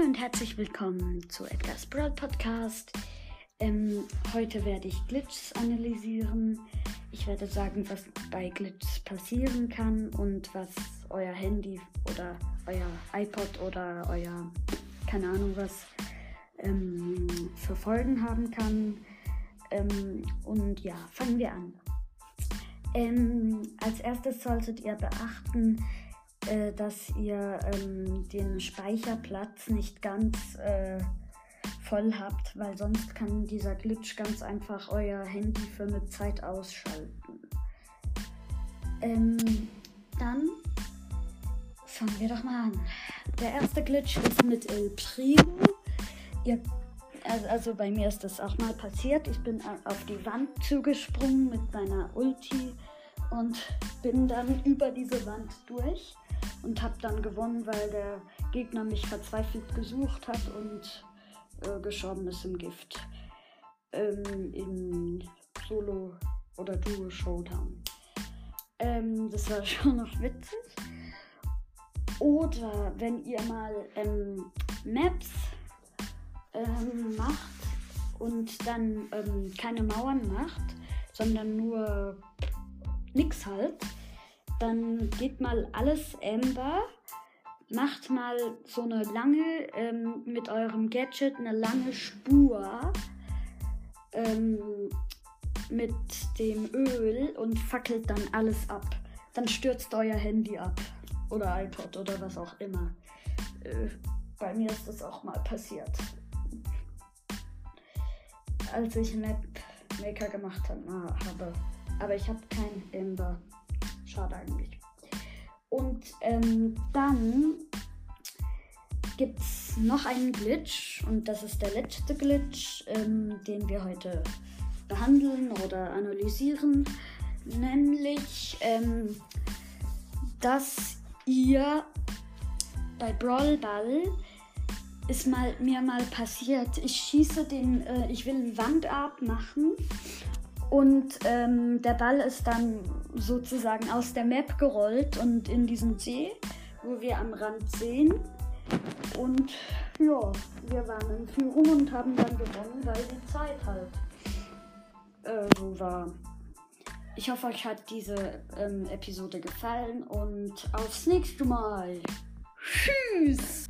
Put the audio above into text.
und herzlich willkommen zu Edgar's Brawl Podcast. Ähm, heute werde ich Glitches analysieren. Ich werde sagen, was bei Glitches passieren kann und was euer Handy oder euer iPod oder euer, keine Ahnung was, ähm, für Folgen haben kann. Ähm, und ja, fangen wir an. Ähm, als erstes solltet ihr beachten, äh, dass ihr ähm, den Speicherplatz nicht ganz äh, voll habt, weil sonst kann dieser Glitch ganz einfach euer Handy für eine Zeit ausschalten. Ähm, dann fangen wir doch mal an. Der erste Glitch ist mit El Primo. Ihr, also, also bei mir ist das auch mal passiert. Ich bin auf die Wand zugesprungen mit meiner Ulti und bin dann über diese Wand durch und habe dann gewonnen, weil der Gegner mich verzweifelt gesucht hat und äh, gestorben ist im Gift. Ähm, Im Solo- oder Duo-Showdown. Ähm, das war schon noch witzig. Oder wenn ihr mal ähm, Maps ähm, macht und dann ähm, keine Mauern macht, sondern nur nix halt, dann geht mal alles Amber, macht mal so eine lange, ähm, mit eurem Gadget eine lange Spur ähm, mit dem Öl und fackelt dann alles ab. Dann stürzt euer Handy ab oder iPod oder was auch immer. Äh, bei mir ist das auch mal passiert. Als ich Map Maker gemacht habe. Aber ich habe kein Ember. Schade eigentlich. Und ähm, dann gibt es noch einen Glitch und das ist der letzte Glitch, ähm, den wir heute behandeln oder analysieren. Nämlich, ähm, dass ihr bei Brawl Ball ist mal, mir mal passiert, ich schieße den, äh, ich will einen Wandart machen und ähm, der Ball ist dann sozusagen aus der Map gerollt und in diesen See, wo wir am Rand sehen. Und ja, wir waren in Führung und haben dann gewonnen, weil die Zeit halt äh, so war. Ich hoffe, euch hat diese ähm, Episode gefallen und aufs nächste Mal. Tschüss!